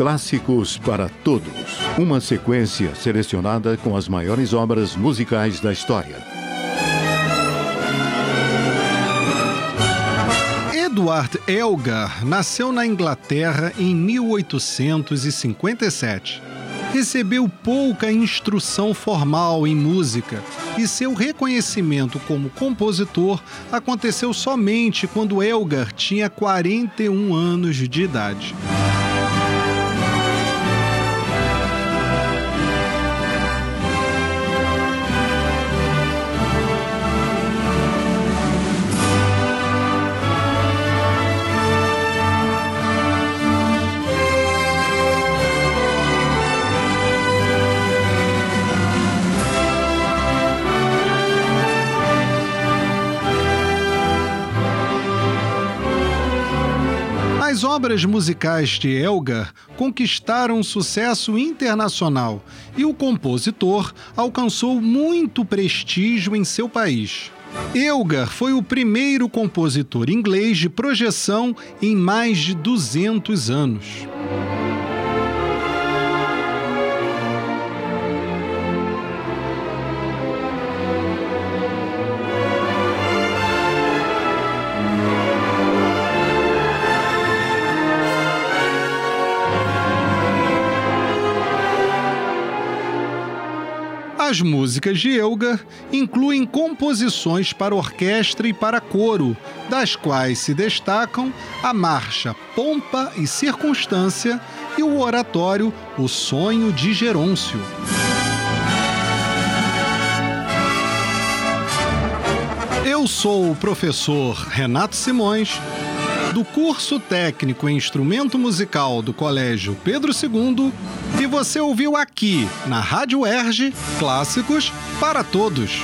Clássicos para Todos. Uma sequência selecionada com as maiores obras musicais da história. Edward Elgar nasceu na Inglaterra em 1857. Recebeu pouca instrução formal em música e seu reconhecimento como compositor aconteceu somente quando Elgar tinha 41 anos de idade. As obras musicais de Elgar conquistaram sucesso internacional e o compositor alcançou muito prestígio em seu país. Elgar foi o primeiro compositor inglês de projeção em mais de 200 anos. As músicas de Elgar incluem composições para orquestra e para coro, das quais se destacam a marcha Pompa e Circunstância e o oratório O Sonho de Gerôncio. Eu sou o professor Renato Simões do curso técnico em instrumento musical do Colégio Pedro II e você ouviu aqui na Rádio Erge Clássicos para Todos.